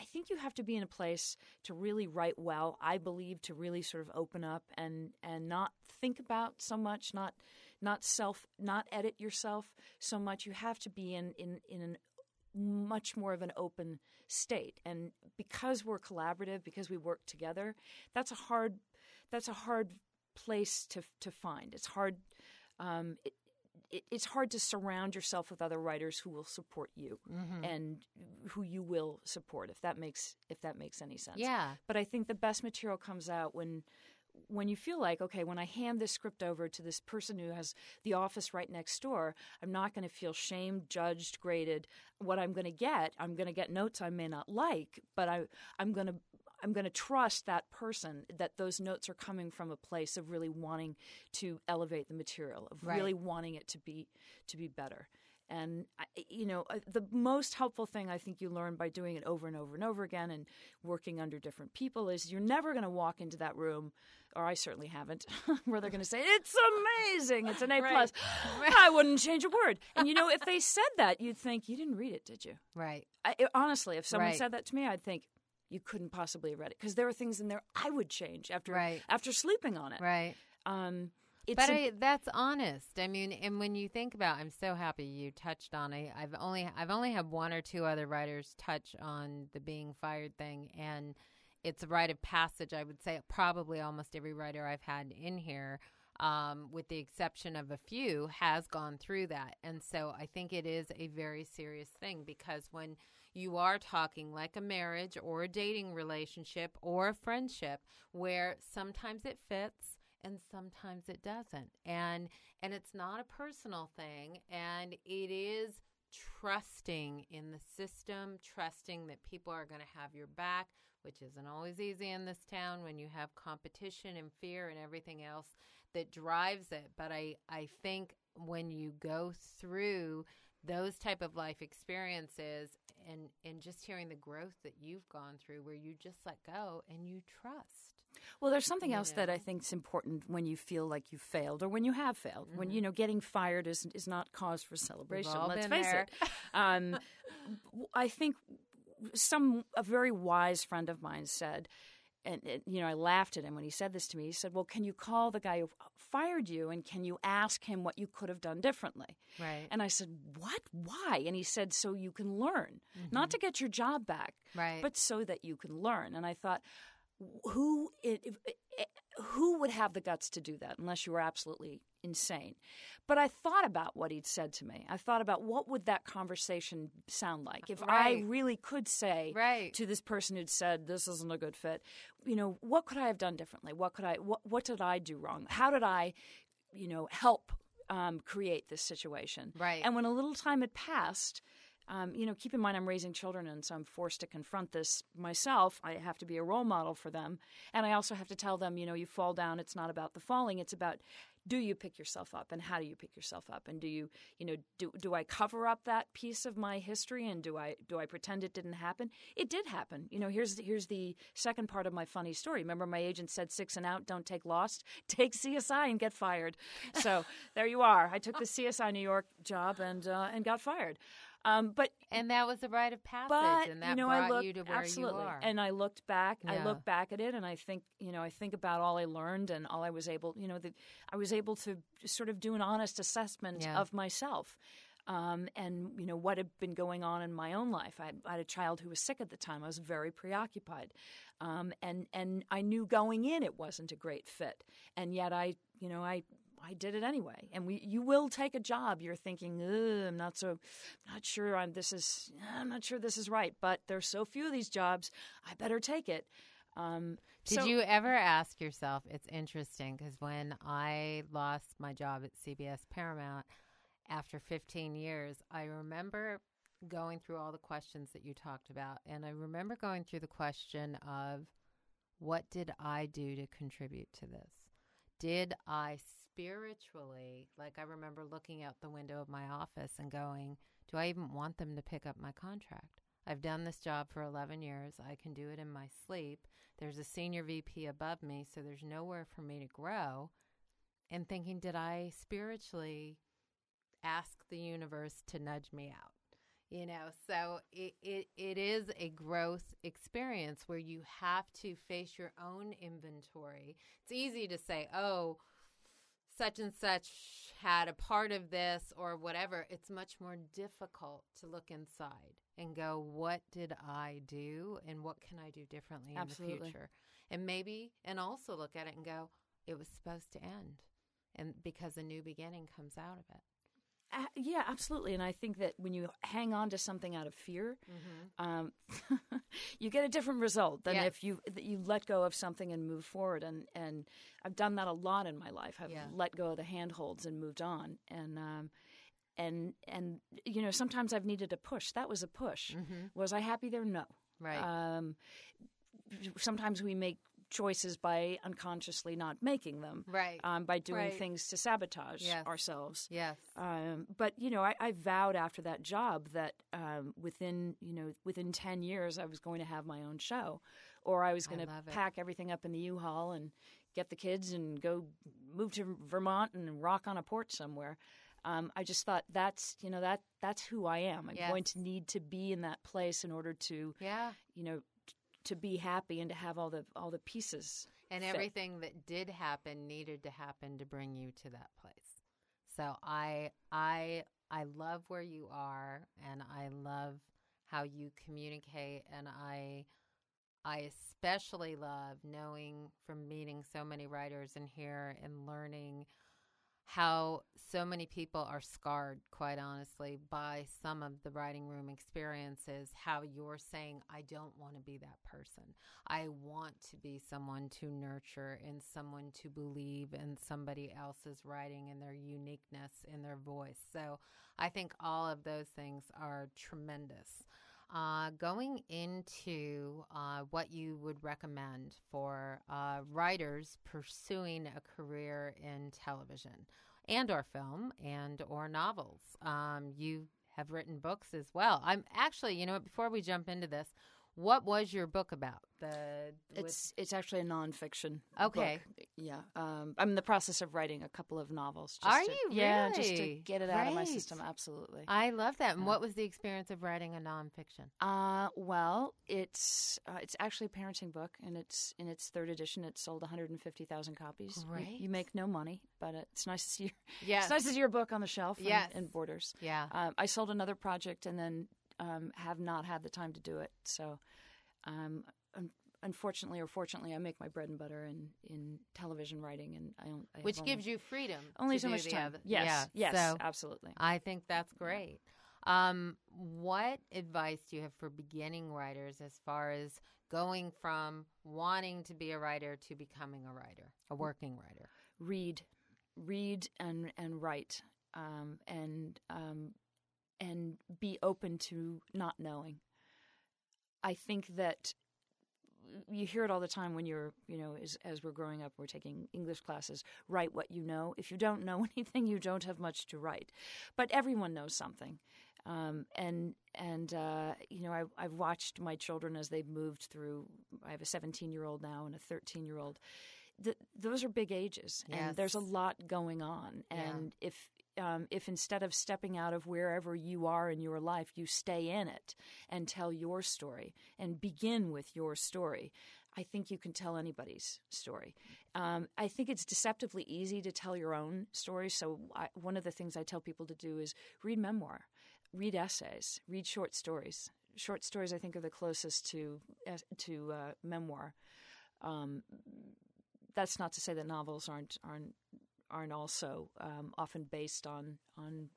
I think you have to be in a place to really write well. I believe to really sort of open up and and not think about so much, not not self, not edit yourself so much. You have to be in in in an much more of an open state. And because we're collaborative, because we work together, that's a hard that's a hard place to to find. It's hard. Um, it, it, it's hard to surround yourself with other writers who will support you Mm-hmm. and who you will support if that makes if that makes any sense. Yeah. But I think the best material comes out when when you feel like okay when i hand this script over to this person who has the office right next door i'm not going to feel shamed judged graded what i'm going to get i'm going to get notes i may not like but i i'm going to i'm going to trust that person that those notes are coming from a place of really wanting to elevate the material of Right. really wanting it to be to be better and you know uh, the most helpful thing i think you learn by doing it over and over and over again and working under different people is you're never going to walk into that room or i certainly haven't where they're going to say it's amazing it's an a Right. plus i wouldn't change a word and you know if they said that you'd think you didn't read it did you Right. I, honestly if someone Right. said that to me i'd think you couldn't possibly have read it because there are things in there i would change after Right. after sleeping on it Right. um it's but an- I, that's honest. I mean, and when you think about, I'm so happy you touched on it. I've only I've only had one or two other writers touch on the being fired thing, and it's a rite of passage. I would say probably almost every writer I've had in here, um, with the exception of a few, has gone through that, and so I think it is a very serious thing because when you are talking like a marriage or a dating relationship or a friendship where sometimes it fits and sometimes it doesn't. And and it's not a personal thing and it is trusting in the system trusting that people are going to have your back which isn't always easy in this town when you have competition and fear and everything else that drives it. But i i think when you go through those type of life experiences and and just hearing the growth that you've gone through where you just let go and you trust Well, there's something else that I think is important when you feel like you failed or when you have failed. When Mm-hmm. you know getting fired is is not cause for celebration. Let's face there. it. Um, I think some a very wise friend of mine said, and, and you know I laughed at him when he said this to me. He said, "Well, can you call the guy who fired you and can you ask him what you could have done differently?" right And I said, "What? Why?" And he said, "So you can learn, not to get your job back, Mm-hmm. Right. but so that you can learn." And I thought, who it, if, eh, who would have the guts to do that unless you were absolutely insane? But I thought about what he'd said to me. I thought about what would that conversation sound like if I really could say Right. to this person who'd said this isn't a good fit. You know, what could I have done differently? What could I? What, what did I do wrong? How did I, you know, help um, create this situation? Right. And when a little time had passed, um, you know, keep in mind I'm raising children, and so I'm forced to confront this myself. I have to be a role model for them, and I also have to tell them, you know, you fall down. It's not about the falling; it's about do you pick yourself up, and how do you pick yourself up, and do you, you know, do do I cover up that piece of my history, and do I do I pretend it didn't happen? It did happen. You know, here's here's the second part of my funny story. Remember, my agent said six and out, don't take lost, take CSI and get fired. So there you are. I took the CSI New York job and uh, and got fired. Um, but and that was a rite of passage but and that you know, brought I looked you to where absolutely, you are and I looked back. I Yeah. look back at it, and I think you know, I think about all I learned and all I was able, you know, that I was able to sort of do an honest assessment Yeah. of myself. Um, and you know what had been going on in my own life. I, I had a child who was sick at the time. I was very preoccupied, um, and and I knew going in it wasn't a great fit. And yet I, you know, I I did it anyway. And we, you will take a job. You're thinking, I'm not so, not sure. I'm this is, I'm not sure this is right. But there's so few of these jobs. I better take it. Um, Did so- you ever ask yourself? It's interesting because when I lost my job at CBS Paramount after 15 years, I remember going through all the questions that you talked about. And I remember going through the question of what did I do to contribute to this? Did I spiritually, like I remember looking out the window of my office and going, do I even want them to pick up my contract? I've done this job for 11 years. I can do it in my sleep. There's a senior VP above me, so there's nowhere for me to grow. And thinking, did I spiritually ask the universe to nudge me out? You know, so it, it, it is a growth experience where you have to face your own inventory. It's easy to say, oh, such and such had a part of this or whatever, it's much more difficult to look inside and go, what did I do and what can I do differently Absolutely. in the future? And maybe, and also look at it and go, it was supposed to end. And because a new beginning comes out of it. Uh, yeah, absolutely. And I think that when you hang on to something out of fear, um, you get a different result than Yes. if you that you let go of something and move forward. And and I've done that a lot in my life. I've Yeah. let go of the handholds and moved on. And um, and and you know sometimes I've needed a push. That was a push. Was I happy there? No. Right. Um, sometimes we make choices by unconsciously not making them. Right. Um, by doing Right. things to sabotage Yes. ourselves. yes. Um, but you know, I, I vowed after that job that um, within you know within ten years I was going to have my own show, or I was going to pack everything up in the U-Haul and get the kids and go move to Vermont and rock on a porch somewhere. Um, I just thought that's you know that that's who I am. I'm Yes. going to need to be in that place in order to yeah. you know to be happy and to have all the all the pieces. And fit. everything that did happen needed to happen to bring you to that place. So I I I love where you are and I love how you communicate and I I especially love knowing from meeting so many writers in here and learning how so many people are scarred, quite honestly, by some of the writing room experiences. How you're saying, I don't want to be that person. I want to be someone to nurture and someone to believe in somebody else's writing and their uniqueness in their voice. So I think all of those things are tremendous. Uh, going into uh, what you would recommend for uh, writers pursuing a career in television and or film and or novels. Um, you have written books as well. I'm actually, you know, before we jump into this, what was your book about? The with- It's it's actually a nonfiction. Okay. book. Yeah. Um, I'm in the process of writing a couple of novels. Just Are to- you Yeah, just to get it out of my system. Absolutely. I love that. And Yeah. what was the experience of writing a nonfiction? Uh, well, it's uh, it's actually a parenting book, and it's in its third edition. It sold 150,000 copies. You- You, make no money, but it's nice to see. Your, Yes. It's nice to see your book on the shelf. and- Yes. and Borders. Yeah. Um, I sold another project, and then um, have not had the time to do it. So, um, un- unfortunately or fortunately, I make my bread and butter in in television writing, and I don't. I Which only- gives you freedom. only so much time. other- Yes, Yeah. yes, So absolutely. I think that's great. Um, what advice do you have for beginning writers as far as going from wanting to be a writer to becoming a writer, a working writer? read, read and and write, um, and um, and be open to not knowing. I think that you hear it all the time when you're, you know, as, as we're growing up, we're taking English classes. Write what you know. If you don't know anything, you don't have much to write. But everyone knows something. Um, and and uh, you know, I, I've watched my children as they've moved through. I have a 17 year old now and a 13 year old. Th- those are big ages, and there's a lot going on. Yeah. And if um, if instead of stepping out of wherever you are in your life, you stay in it and tell your story and begin with your story, I think you can tell anybody's story. Um, I think it's deceptively easy to tell your own story. So, I, one of the things I tell people to do is read memoir, read essays, read short stories. Short stories, I think, are the closest to to uh, memoir. Um, that's not to say that novels aren't aren't aren't also um, often based on on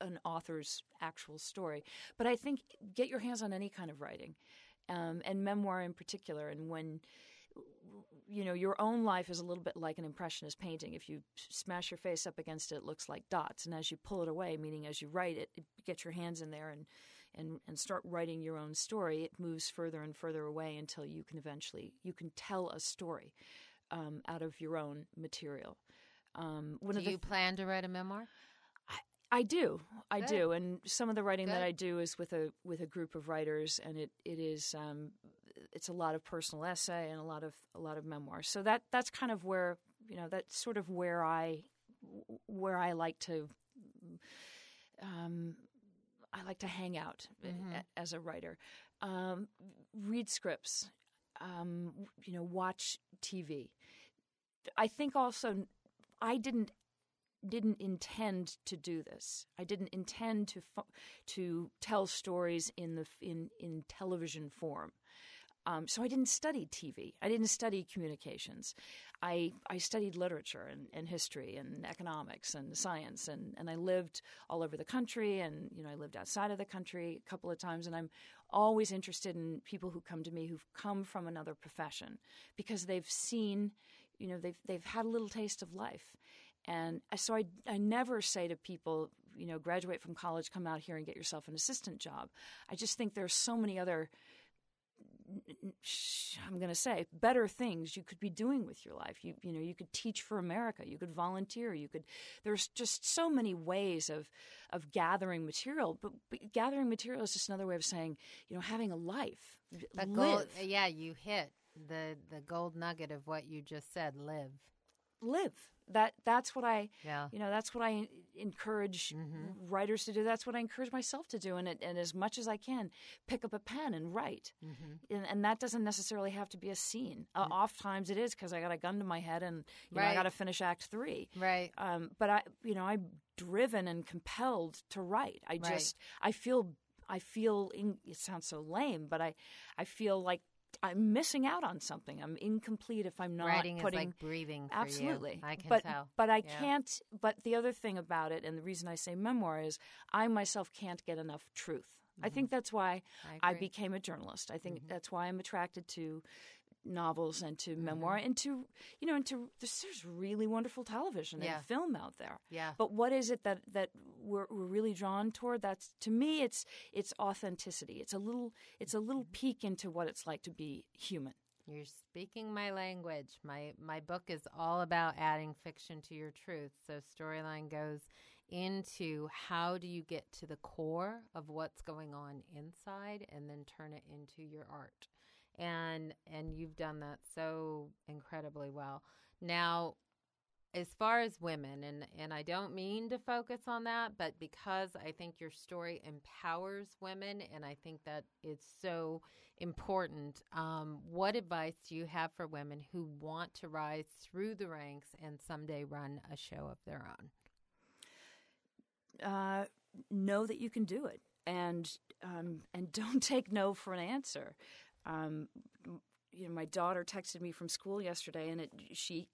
an author's actual story. But I think get your hands on any kind of writing, um, and memoir in particular. And when you know your own life is a little bit like an impressionist painting. If you smash your face up against it, it looks like dots. And as you pull it away, meaning as you write it, get your hands in there and and and start writing your own story. It moves further and further away until you can eventually you can tell a story um, out of your own material. Um, Do you plan to write a memoir? I do, I Good. do, and some of the writing that I do is with a with a group of writers, and it it is um, it's a lot of personal essay and a lot of a lot of memoir. So that that's kind of where you know that's sort of where I where I like to um, I like to hang out a- Mhm. as a writer. Um, read scripts, um, you know, watch TV. I think also I didn't didn't intend to do this. I didn't intend to to tell stories in the in in television form. Um, so I didn't study TV. I didn't study communications. I I studied literature and, and history and economics and science and, and I lived all over the country and you know I lived outside of the country a couple of times and I'm always interested in people who come to me who've come from another profession because they've seen you know they've they've had a little taste of life and so I, I never say to people, you know, graduate from college, come out here and get yourself an assistant job. I just think there's so many other, I'm going to say, better things you could be doing with your life. You, you know, you could teach for America. You could volunteer. You could. There's just so many ways of, of gathering material. But, but gathering material is just another way of saying, you know, having a life. But live. gold, yeah, you hit the the gold nugget of what you just said. Live. Live that that's what I yeah. you know that's what I encourage mm-hmm. writers to do. That's what I encourage myself to do, and it, and as much as I can, pick up a pen and write. Mm-hmm. And, and, that doesn't necessarily have to be a scene. Uh, mm-hmm. oftentimes it is because I got a gun to my head and right. know, I got to finish Act Three. Right. Um, but I you know I'm driven and compelled to write. I right. just I feel I feel in, it sounds so lame, but I I feel like I'm missing out on something. I'm incomplete if I'm not Writing putting is like breathing. absolutely. You. I can but, tell. But I yeah. can't. But the other thing about it, and the reason I say memoir is, I myself can't get enough truth. Mm-hmm. I think that's why I, I, became a journalist. I think mm-hmm. that's why I'm attracted to novels and to mm-hmm. memoir and to you know and to there's, there's really wonderful television yeah. and film out there. Yeah. But what is it that that we're, we're really drawn toward? That's to me it's it's authenticity. It's a little it's a little peek into what it's like to be human. You're speaking my language. My my book is all about adding fiction to your truth. So storyline goes into how do you get to the core of what's going on inside and then turn it into your art and and you've done that so incredibly well. Now, as far as women and and I don't mean to focus on that, but because I think your story empowers women and I think that it's so important. Um, what advice do you have for women who want to rise through the ranks and someday run a show of their own? Uh, know that you can do it, and um, and don't take no for an answer. Um, you know, my daughter texted me from school yesterday, and it, she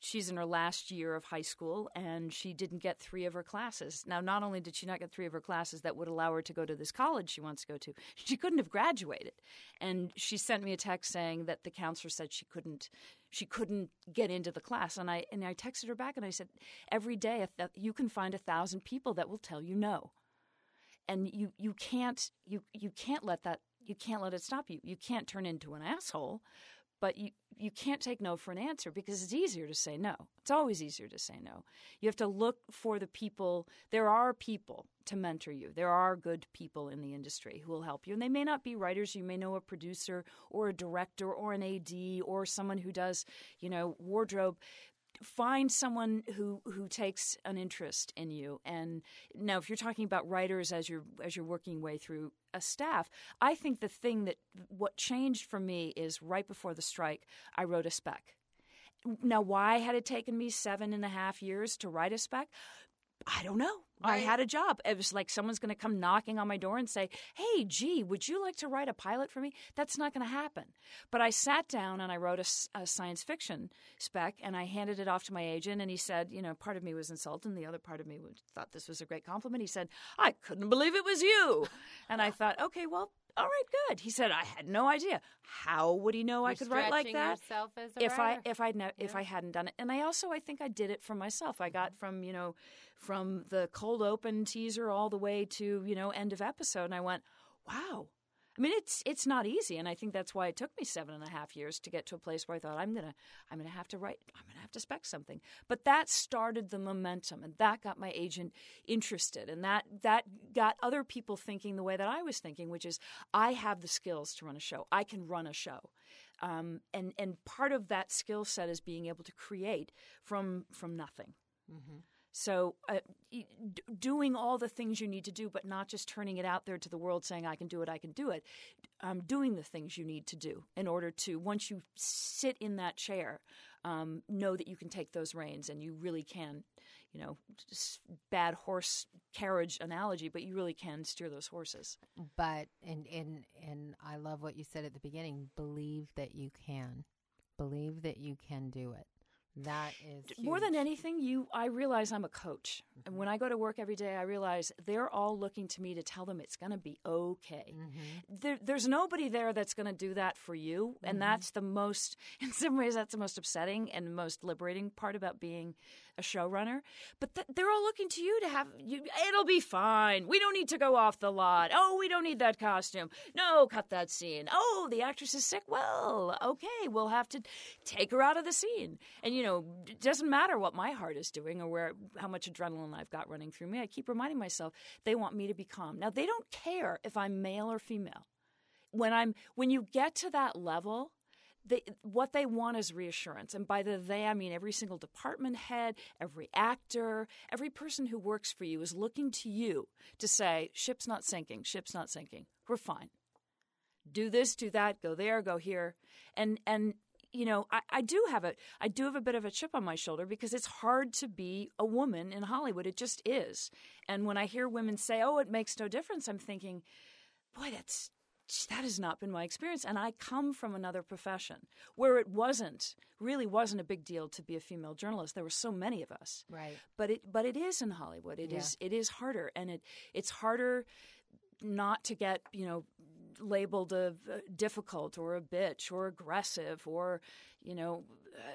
she's in her last year of high school, and she didn't get three of her classes. Now, not only did she not get three of her classes that would allow her to go to this college she wants to go to, she couldn't have graduated. And she sent me a text saying that the counselor said she couldn't she couldn't get into the class. And I and I texted her back and I said, every day you can find a thousand people that will tell you no, and you you can't you you can't let that you can't let it stop you. You can't turn into an asshole, but you you can't take no for an answer because it's easier to say no. It's always easier to say no. You have to look for the people. There are people to mentor you. There are good people in the industry who will help you. And they may not be writers. You may know a producer or a director or an AD or someone who does, you know, wardrobe find someone who who takes an interest in you. And now if you're talking about writers as you're as you're working way through a staff i think the thing that what changed for me is right before the strike i wrote a spec. Now why had it taken me seven and a half years to write a spec I don't know. Right. I had a job. It was like someone's going to come knocking on my door and say, Hey, gee, would you like to write a pilot for me? That's not going to happen. But I sat down and I wrote a, a, science fiction spec and I handed it off to my agent. And he said, You know, part of me was insulted and the other part of me thought this was a great compliment. He said, I couldn't believe it was you. And I thought, Okay, well, all right, good. He said, I had no idea. How would he know You're I could write like that? if writer. I if I ne- yeah. if I hadn't done it, and I also I think I did it for myself. I got from you know from the cold open teaser all the way to you know end of episode, and I went, wow. I mean, it's it's not easy, and I think that's why it took me seven and a half years to get to a place where I thought I'm gonna I'm gonna have to write I'm gonna have to spec something. But that started the momentum, and that got my agent interested, and that that got other people thinking the way that I was thinking, which is I have the skills to run a show. I can run a show, um, and and part of that skill set is being able to create from from nothing. Mm-hmm. So, uh, doing all the things you need to do, but not just turning it out there to the world saying, I can do it, I can do it. Um, doing the things you need to do in order to, once you sit in that chair, um, know that you can take those reins and you really can, you know, bad horse carriage analogy, but you really can steer those horses. But and and and I love what you said at the beginning. Believe that you can. Believe that you can do it. That is huge. more than anything. You, I realize I'm a coach, mm-hmm. and when I go to work every day, I realize they're all looking to me to tell them it's going to be okay. Mm-hmm. There, there's nobody there that's going to do that for you, and mm-hmm. that's the most. In some ways, that's the most upsetting and most liberating part about being a showrunner, but th- they're all looking to you to have you. It'll be fine. We don't need to go off the lot. Oh, we don't need that costume. No, cut that scene. Oh, the actress is sick. Well, okay, we'll have to take her out of the scene. And you know, it doesn't matter what my heart is doing or where how much adrenaline I've got running through me. I keep reminding myself they want me to be calm. Now they don't care if I'm male or female. When I'm when you get to that level they, what they want is reassurance. And by the they, I mean every single department head, every actor, every person who works for you is looking to you to say, ship's not sinking, ship's not sinking. We're fine. Do this, do that, go there, go here. And, and, you know, I, I do have a I do have a bit of a chip on my shoulder because it's hard to be a woman in Hollywood. It just is. And when I hear women say, "Oh, it makes no difference," I'm thinking, "Boy, that's that has not been my experience. And I come from another profession where it wasn't, really wasn't a big deal to be a female journalist. There were so many of us. Right. But it but it is in Hollywood. It yeah. is it is harder. And it it's harder not to get, you know, labeled a, a difficult or a bitch or aggressive or, you know,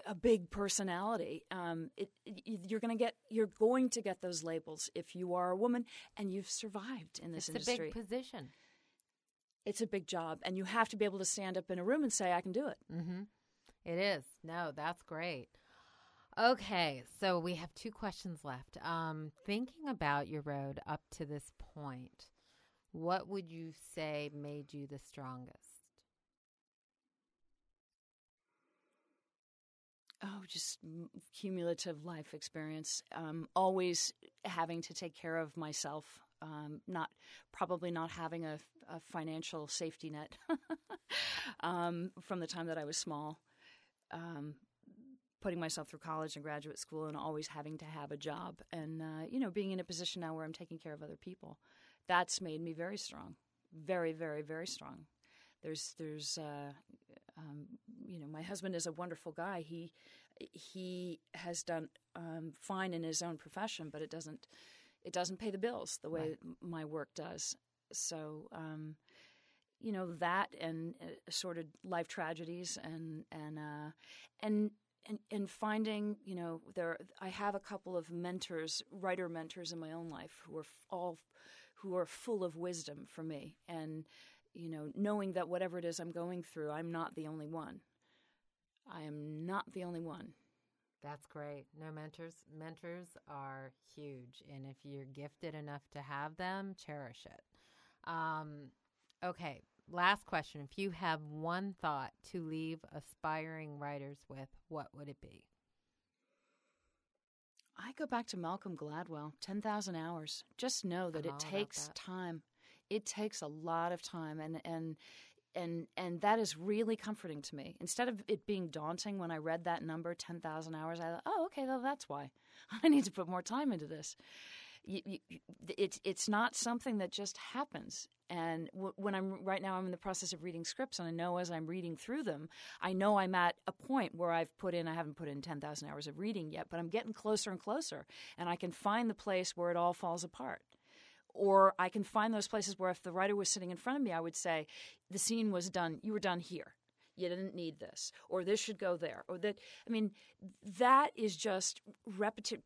a big personality. Um, it, it, you're going to get you're going to get those labels if you are a woman and you've survived in this it's industry. It's a big position it's a big job, and you have to be able to stand up in a room and say, "I can do it." Mm-hmm. It is. No, that's great. Okay, so we have two questions left. Um, thinking about your road up to this point, what would you say made you the strongest? Oh, just cumulative life experience. Um, always having to take care of myself. Um, not probably not having a, a financial safety net um, from the time that I was small. Um, putting myself through college and graduate school and always having to have a job and uh, you know being in a position now where i'm taking care of other people. That's made me very strong. Very very very strong. There's there's uh, um, you know my husband is a wonderful guy. He he has done um, fine in his own profession but it doesn't it doesn't pay the bills the way right. my work does so, um, you know that and uh, assorted life tragedies and and uh, and and and finding you know there I have a couple of mentors, writer mentors in my own life who are all who are full of wisdom for me and you know knowing that whatever it is I'm going through, I'm not the only one. I am not the only one. That's great. No mentors mentors are huge and if you're gifted enough to have them, cherish it. Um, okay, last question. If you have one thought to leave aspiring writers with, what would it be? I go back to Malcolm Gladwell 10,000 hours. Just know that I'm it takes that. time. It takes a lot of time and and and and that is really comforting to me. Instead of it being daunting when I read that number 10,000 hours, I thought, "Oh, okay, well that's why. I need to put more time into this." you, you, it's it's not something that just happens. And when I'm right now, I'm in the process of reading scripts, and I know as I'm reading through them, I know I'm at a point where I've put in. I haven't put in ten thousand hours of reading yet, but I'm getting closer and closer, and I can find the place where it all falls apart. Or I can find those places where if the writer was sitting in front of me, I would say, the scene was done. You were done here you didn't need this or this should go there or that i mean that is just repetitive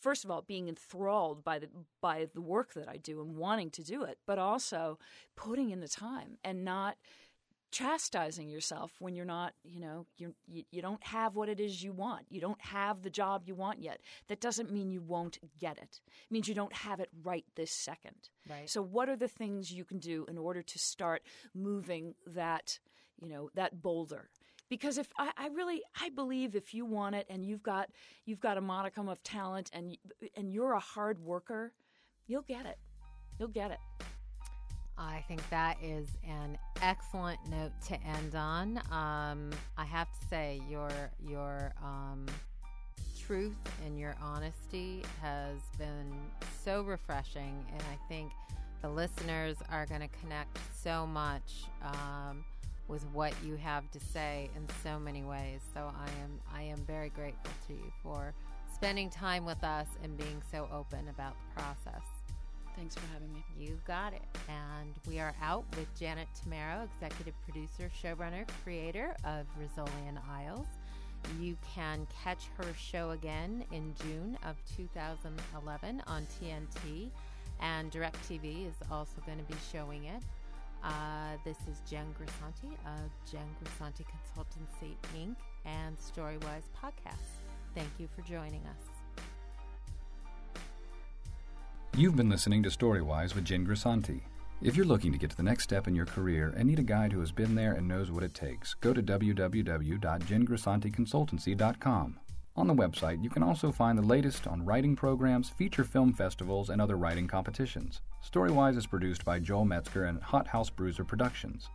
first of all being enthralled by the by the work that I do and wanting to do it, but also putting in the time and not chastising yourself when you're not, you know, you you don't have what it is you want. You don't have the job you want yet. That doesn't mean you won't get it. It means you don't have it right this second. Right. So what are the things you can do in order to start moving that, you know, that boulder? because if I, I, really I believe if you want it and you've got you've got a modicum of talent and and you're a hard worker, you'll get it. You'll get it. I think that is an excellent note to end on. Um, I have to say, your your um, truth and your honesty has been so refreshing, and I think the listeners are going to connect so much um, with what you have to say in so many ways. So I am I am very grateful to you for spending time with us and being so open about the process. Thanks for having me. You got it. And we are out with Janet Tamaro, executive producer, showrunner, creator of Rizzoli and Isles. You can catch her show again in June of 2011 on TNT, and DirecTV is also going to be showing it. Uh, this is Jen Grisanti of Jen Grisanti Consultancy Inc. and Storywise Podcast. Thank you for joining us. You've been listening to Storywise with Jen Grisanti. If you're looking to get to the next step in your career and need a guide who has been there and knows what it takes, go to www.jengrisanticonsultancy.com. On the website, you can also find the latest on writing programs, feature film festivals, and other writing competitions. Storywise is produced by Joel Metzger and Hot House Bruiser Productions.